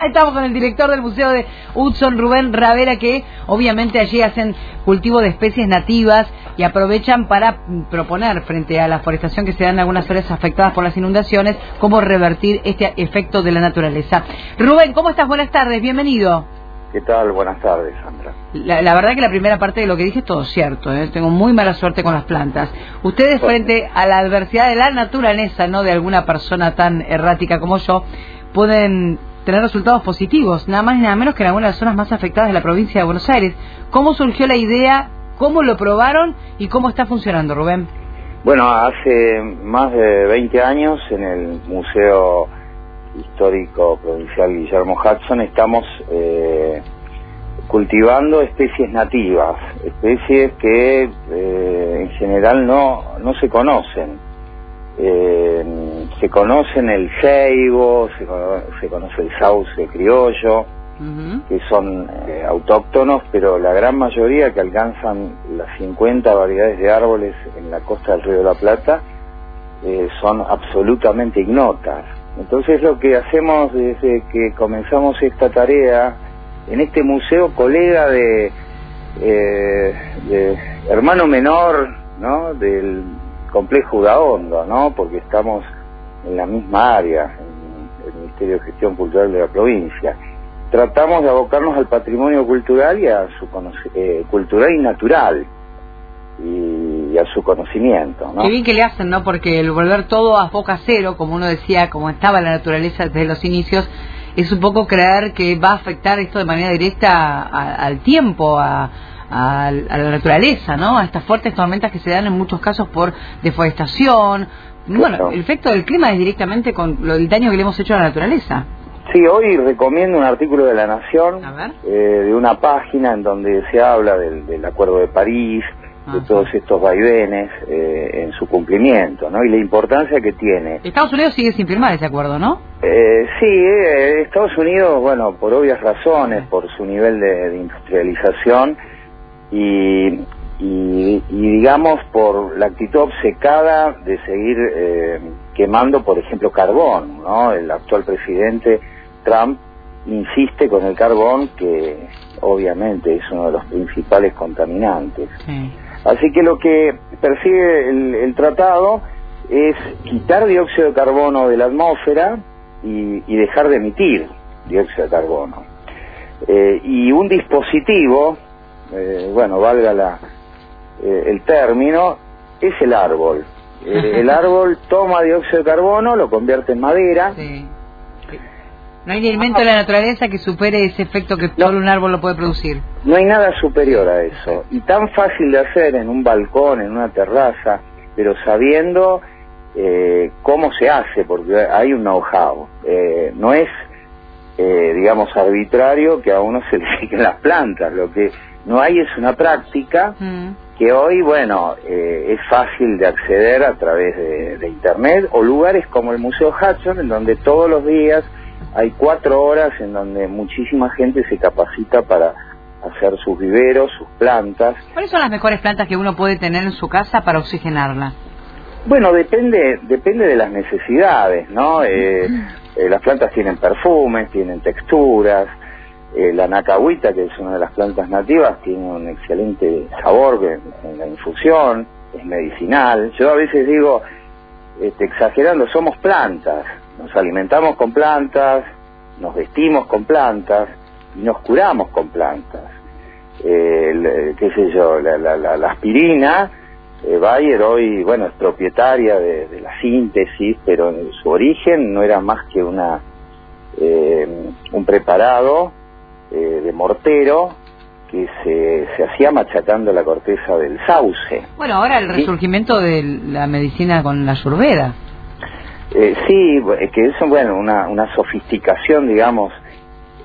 Estamos con el director del Museo de Hudson, Rubén Ravera, que obviamente allí hacen cultivo de especies nativas y aprovechan para proponer frente a la forestación que se da en algunas áreas afectadas por las inundaciones, cómo revertir este efecto de la naturaleza. Rubén, ¿cómo estás? Buenas tardes, bienvenido. ¿Qué tal? Buenas tardes, Sandra. La, verdad que la primera parte de lo que dije es todo cierto. ¿eh? Tengo muy mala suerte con las plantas. Ustedes frente a la adversidad de la naturaleza, no de alguna persona tan errática como yo, pueden tener resultados positivos, nada más y nada menos que en algunas de las zonas más afectadas de la provincia de Buenos Aires. ¿Cómo surgió la idea? ¿Cómo lo probaron? ¿Y cómo está funcionando, Rubén? Bueno, hace más de 20 años en el Museo Histórico Provincial Guillermo Hudson estamos eh, cultivando especies nativas, especies que eh, en general no, no se conocen. Eh, se conocen el ceibo, se, conoce el sauce criollo, que son eh, autóctonos, pero la gran mayoría que alcanzan las 50 variedades de árboles en la costa del Río de la Plata eh, son absolutamente ignotas. Entonces lo que hacemos desde que comenzamos esta tarea, en este museo, colega de, eh, de hermano menor, ¿no? del complejo Udaondo, ¿no? Porque estamos en la misma área, en el Ministerio de Gestión Cultural de la provincia. Tratamos de abocarnos al patrimonio cultural y a su eh, cultural y natural y, a su conocimiento, ¿no? Qué bien que le hacen, ¿no? Porque el volver todo a boca cero, como uno decía, como estaba la naturaleza desde los inicios, es un poco creer que va a afectar esto de manera directa al tiempo, a, a, la naturaleza, ¿no? A estas fuertes tormentas que se dan en muchos casos por deforestación. Bueno, el efecto del clima es directamente con lo, el daño que le hemos hecho a la naturaleza. Sí, hoy recomiendo un artículo de La Nación, eh, de una página en donde se habla del, Acuerdo de París, de todos estos vaivenes eh, en su cumplimiento, ¿no? Y la importancia que tiene. Estados Unidos sigue sin firmar ese acuerdo, ¿no? Eh, sí, eh, Estados Unidos, bueno, por obvias razones, por su nivel de industrialización, y, y, digamos por la actitud obcecada de seguir eh, quemando, por ejemplo, carbón, ¿no? El actual presidente Trump insiste con el carbón que obviamente es uno de los principales contaminantes. Así que lo que persigue el, tratado es quitar dióxido de carbono de la atmósfera y, dejar de emitir dióxido de carbono. Eh, y un dispositivo eh, bueno, valga la, eh, el término, es el árbol. Eh, el árbol toma dióxido de carbono, lo convierte en madera. No hay elemento de la naturaleza que supere ese efecto que todo un árbol lo puede producir. No hay nada superior a eso. Y tan fácil de hacer en un balcón, en una terraza, pero sabiendo cómo se hace, porque hay un know-how. no es, digamos, arbitrario que a uno se le siguen las plantas. Lo que no hay es una práctica mm. Que hoy, bueno, eh, es fácil de acceder a través de, Internet o lugares como el Museo Hudson, en donde todos los días hay cuatro horas en donde muchísima gente se capacita para hacer sus viveros, sus plantas. ¿Cuáles son las mejores plantas que uno puede tener en su casa para oxigenarla? Bueno, depende, depende de las necesidades, ¿no? Eh, eh, las plantas tienen perfumes, tienen texturas, eh, la nacahuita, que es una de las plantas nativas, tiene un excelente sabor en, la infusión, es medicinal. Yo a veces digo, este, exagerando, somos plantas, nos alimentamos con plantas, nos vestimos con plantas y nos curamos con plantas. Eh, qué sé yo, la, aspirina, eh, Bayer hoy, bueno, es propietaria de, la síntesis, pero en su origen no era más que una un preparado eh, de mortero que se, se hacía machacando la corteza del sauce. Bueno, ahora el resurgimiento de la medicina con la ayurveda. Eh, sí, que es bueno, una, una sofisticación, digamos,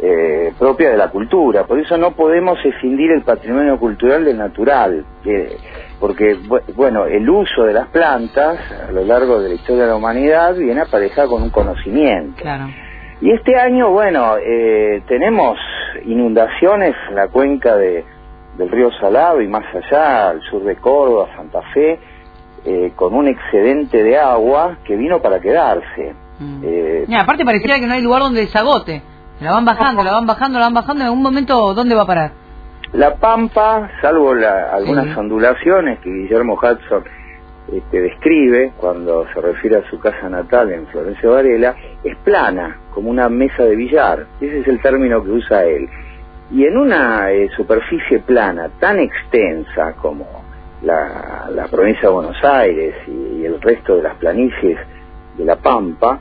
eh, propia de la cultura. Por eso no podemos escindir el patrimonio cultural del natural, porque, bueno, el uso de las plantas a lo largo de la historia de la humanidad viene aparejado con un conocimiento. Claro. Y este año, bueno, eh, tenemos inundaciones en la cuenca de, del río Salado y más allá, al sur de Córdoba, Santa Fe, eh, con un excedente de agua que vino para quedarse. Mm. Eh, aparte pareciera que no hay lugar donde desagote. La van bajando, la van bajando, la van bajando. En algún momento, ¿dónde va a parar? La Pampa, salvo la, algunas ondulaciones que Guillermo Hudson este, describe cuando se refiere a su casa natal en Florencio Varela, es plana, como una mesa de billar. Ese es el término que usa él. Y en una eh, superficie plana tan extensa como la, provincia de Buenos Aires y, el resto de las planicies de la Pampa,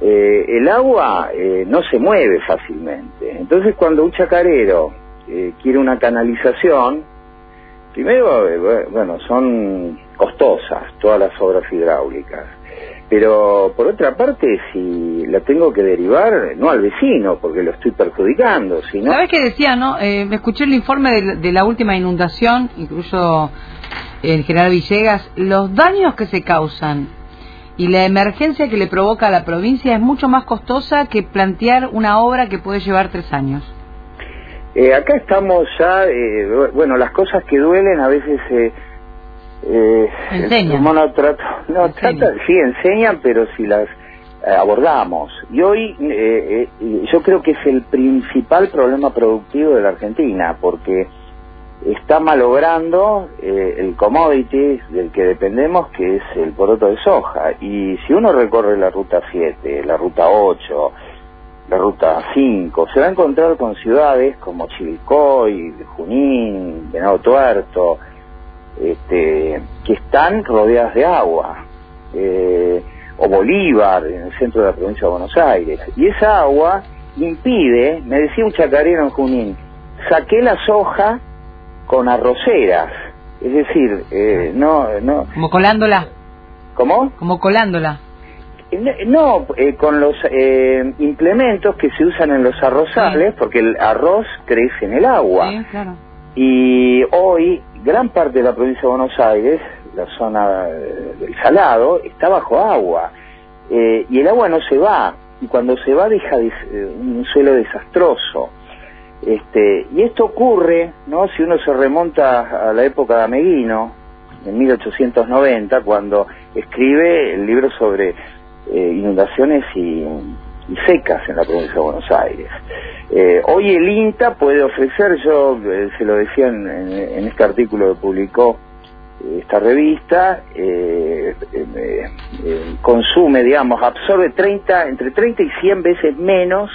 eh, el agua eh, no se mueve fácilmente. Entonces cuando un chacarero quiere una canalización, primero, bueno, son costosas todas las obras hidráulicas. Pero por otra parte, si la tengo que derivar, no al vecino, porque lo estoy perjudicando, sino... ¿Sabes qué decía, no? Eh, me escuché el informe de, la última inundación, incluso en General Villegas, los daños que se causan y la emergencia que le provoca a la provincia es mucho más costosa que plantear una obra que puede llevar tres años. Eh, acá estamos ya, eh, bueno, las cosas que duelen a veces eh, enseñan. no, trata, sí, enseñan, pero si las eh, abordamos. Y hoy eh, eh, yo creo que es el principal problema productivo de la Argentina, porque está malogrando el commodity del que dependemos, que es el poroto de soja. Y si uno recorre la ruta 7, la ruta 8, la ruta 5, se va a encontrar con ciudades como Chivilcoy, Junín, Venado Tuerto, este, que están rodeadas de agua, eh, o Bolívar, en el centro de la provincia de Buenos Aires. Y esa agua impide, me decía un chacarero en Junín, saqué la soja con arroceras, es decir, eh, no, no... Como colándola. ¿Cómo? Como colándola. No, eh, con los implementos que se usan en los arrozales, porque el arroz crece en el agua. Sí, claro. Y hoy gran parte de la provincia de Buenos Aires, la zona eh, del Salado, está bajo agua. Eh, y el agua no se va, y cuando se va deja eh, un suelo desastroso. Este, y esto ocurre, ¿no? Si uno se remonta a la época de Ameguino, en 1890, cuando escribe el libro sobre inundaciones y, y secas en la provincia de Buenos Aires. Eh, hoy el INTA puede ofrecer, yo eh, se lo decía en, este artículo que publicó eh, esta revista, consume, digamos, absorbe 30, entre 30 y 100 veces menos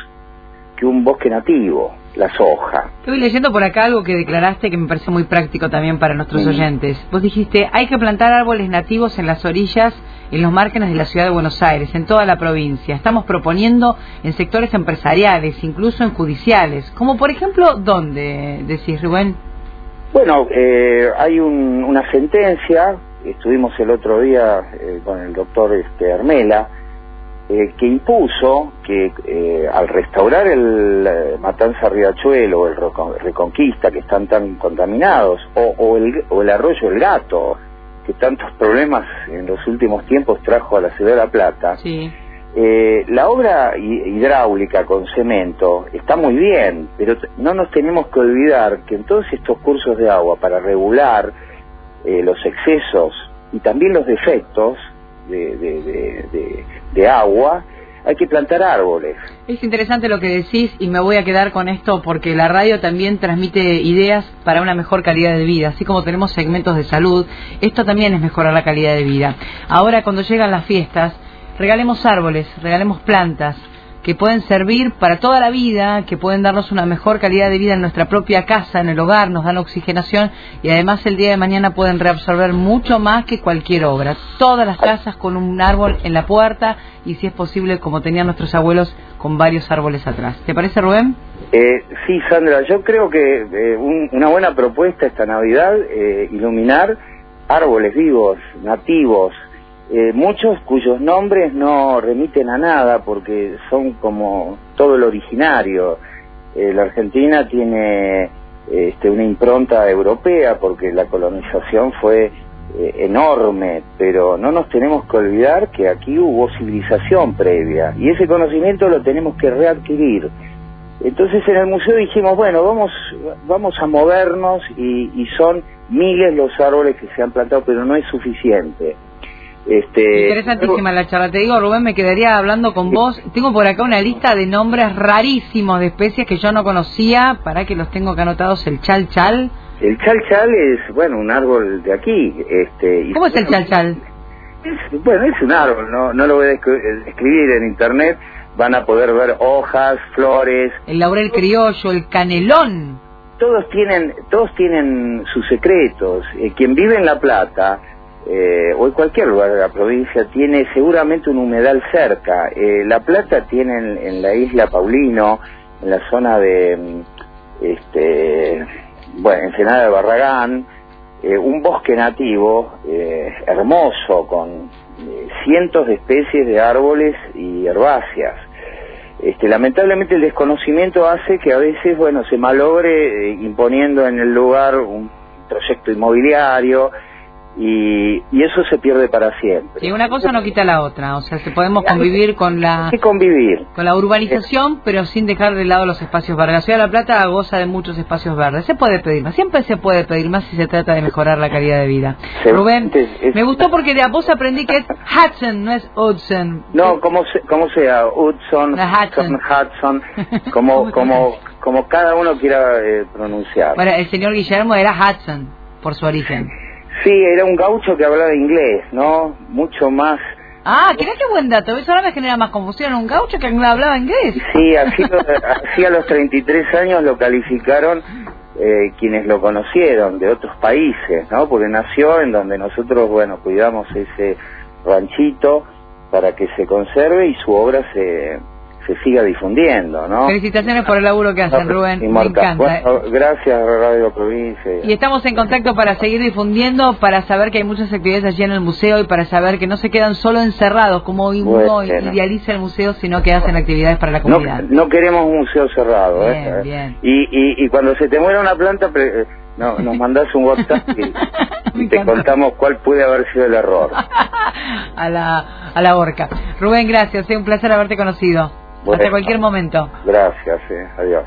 que un bosque nativo la soja. Estoy leyendo por acá algo que declaraste que me parece muy práctico también para nuestros oyentes. Vos dijiste, hay que plantar árboles nativos en las orillas, en los márgenes de la ciudad de Buenos Aires, en toda la provincia. Estamos proponiendo en sectores empresariales, incluso en judiciales. Como por ejemplo, ¿dónde, decís Rubén? Bueno, eh, hay una sentencia, estuvimos el otro día eh, con el doctor este, Armela, eh, que impuso que eh, al restaurar el eh, Matanza Riachuelo o el Reconquista, que están tan contaminados, o, el, o el arroyo El Gato, que tantos problemas en los últimos tiempos trajo a la ciudad de La Plata, la obra hidráulica con cemento está muy bien, pero no nos tenemos que olvidar que en todos estos cursos de agua para regular los excesos y también los defectos, de, agua, hay que plantar árboles. Es interesante lo que decís y me voy a quedar con esto porque la radio también transmite ideas para una mejor calidad de vida, así como tenemos segmentos de salud, esto también es mejorar la calidad de vida. Ahora cuando llegan las fiestas, regalemos árboles, regalemos plantas, que pueden servir para toda la vida, que pueden darnos una mejor calidad de vida en nuestra propia casa, en el hogar, nos dan oxigenación y además el día de mañana pueden reabsorber mucho más que cualquier obra. Todas las casas con un árbol en la puerta y si es posible, como tenían nuestros abuelos, con varios árboles atrás. ¿Te parece, Rubén? Eh, sí, Sandra, yo creo que eh, una buena propuesta esta Navidad, eh, iluminar árboles vivos, nativos, eh, muchos cuyos nombres no remiten a nada porque son como todo lo originario. Eh, la Argentina tiene este, una impronta europea porque la colonización fue eh, enorme, pero no nos tenemos que olvidar que aquí hubo civilización previa y ese conocimiento lo tenemos que readquirir. Entonces en el museo dijimos, bueno, vamos, vamos a movernos y, y son miles los árboles que se han plantado, pero no es suficiente Este, Interesantísima la charla. Te digo, Rubén, me quedaría hablando con vos. Tengo por acá una lista de nombres rarísimos de especies que yo no conocía. Para que los tengo acá anotados. El chal chal. El chal chal es, bueno, un árbol de aquí. Este, ¿Cómo es el chal chal? bueno, es un árbol, no, no lo voy a escribir en internet. Van a poder ver hojas, flores. El laurel criollo, el canelón. Todos tienen, todos tienen sus secretos. Eh, quien vive en La Plata eh, o en cualquier lugar de la provincia tiene seguramente un humedal cerca. Eh, la Plata tiene en, la isla Paulino, en la zona de, mm, este, bueno, Ensenada de Barragán, eh, un bosque nativo hermoso con cientos de especies de árboles y herbáceas. Este, lamentablemente el desconocimiento hace que a veces, bueno, se malogre imponiendo en el lugar un proyecto inmobiliario, y, y, eso se pierde para siempre. Y una cosa no quita la otra, o sea, se podemos convivir con la convivir con la urbanización, pero sin dejar de lado los espacios verdes. La ciudad de La Plata goza de muchos espacios verdes. Se puede pedir más, siempre se puede pedir más si se trata de mejorar la calidad de vida. Rubén, me gustó porque de a vos aprendí que es Hudson, no es Hudson. No, como como sea, Hudson, Hudson, Hudson, como como como cada uno quiera eh, pronunciar. Bueno, el señor Guillermo era Hudson por su origen. Sí, era un gaucho que hablaba inglés, ¿no? Mucho más... Ah, ¿qué buen dato? Eso ahora me genera más confusión. ¿Un gaucho que hablaba inglés? Sí, así, así a los 33 años lo calificaron eh, quienes lo conocieron de otros países, ¿no? Porque nació en donde nosotros, bueno, cuidamos ese ranchito para que se conserve y su obra se se siga difundiendo, ¿no? Felicitaciones por el laburo que hacen, Rubén. Me encanta. gracias, Radio Provincia. Y estamos en contacto para seguir difundiendo, para saber que hay muchas actividades allí en el museo y para saber que no se quedan solo encerrados, como uno idealiza el museo, sino que hacen actividades para la comunidad. No, queremos un museo cerrado, ¿eh? bien, ¿eh? Bien. Y, y, cuando se te muera una planta, no, nos mandás un WhatsApp y, te contamos cuál puede haber sido el error. a la, a la horca. Rubén, gracias. Es un placer haberte conocido. Hasta cualquier momento. Gracias, adiós.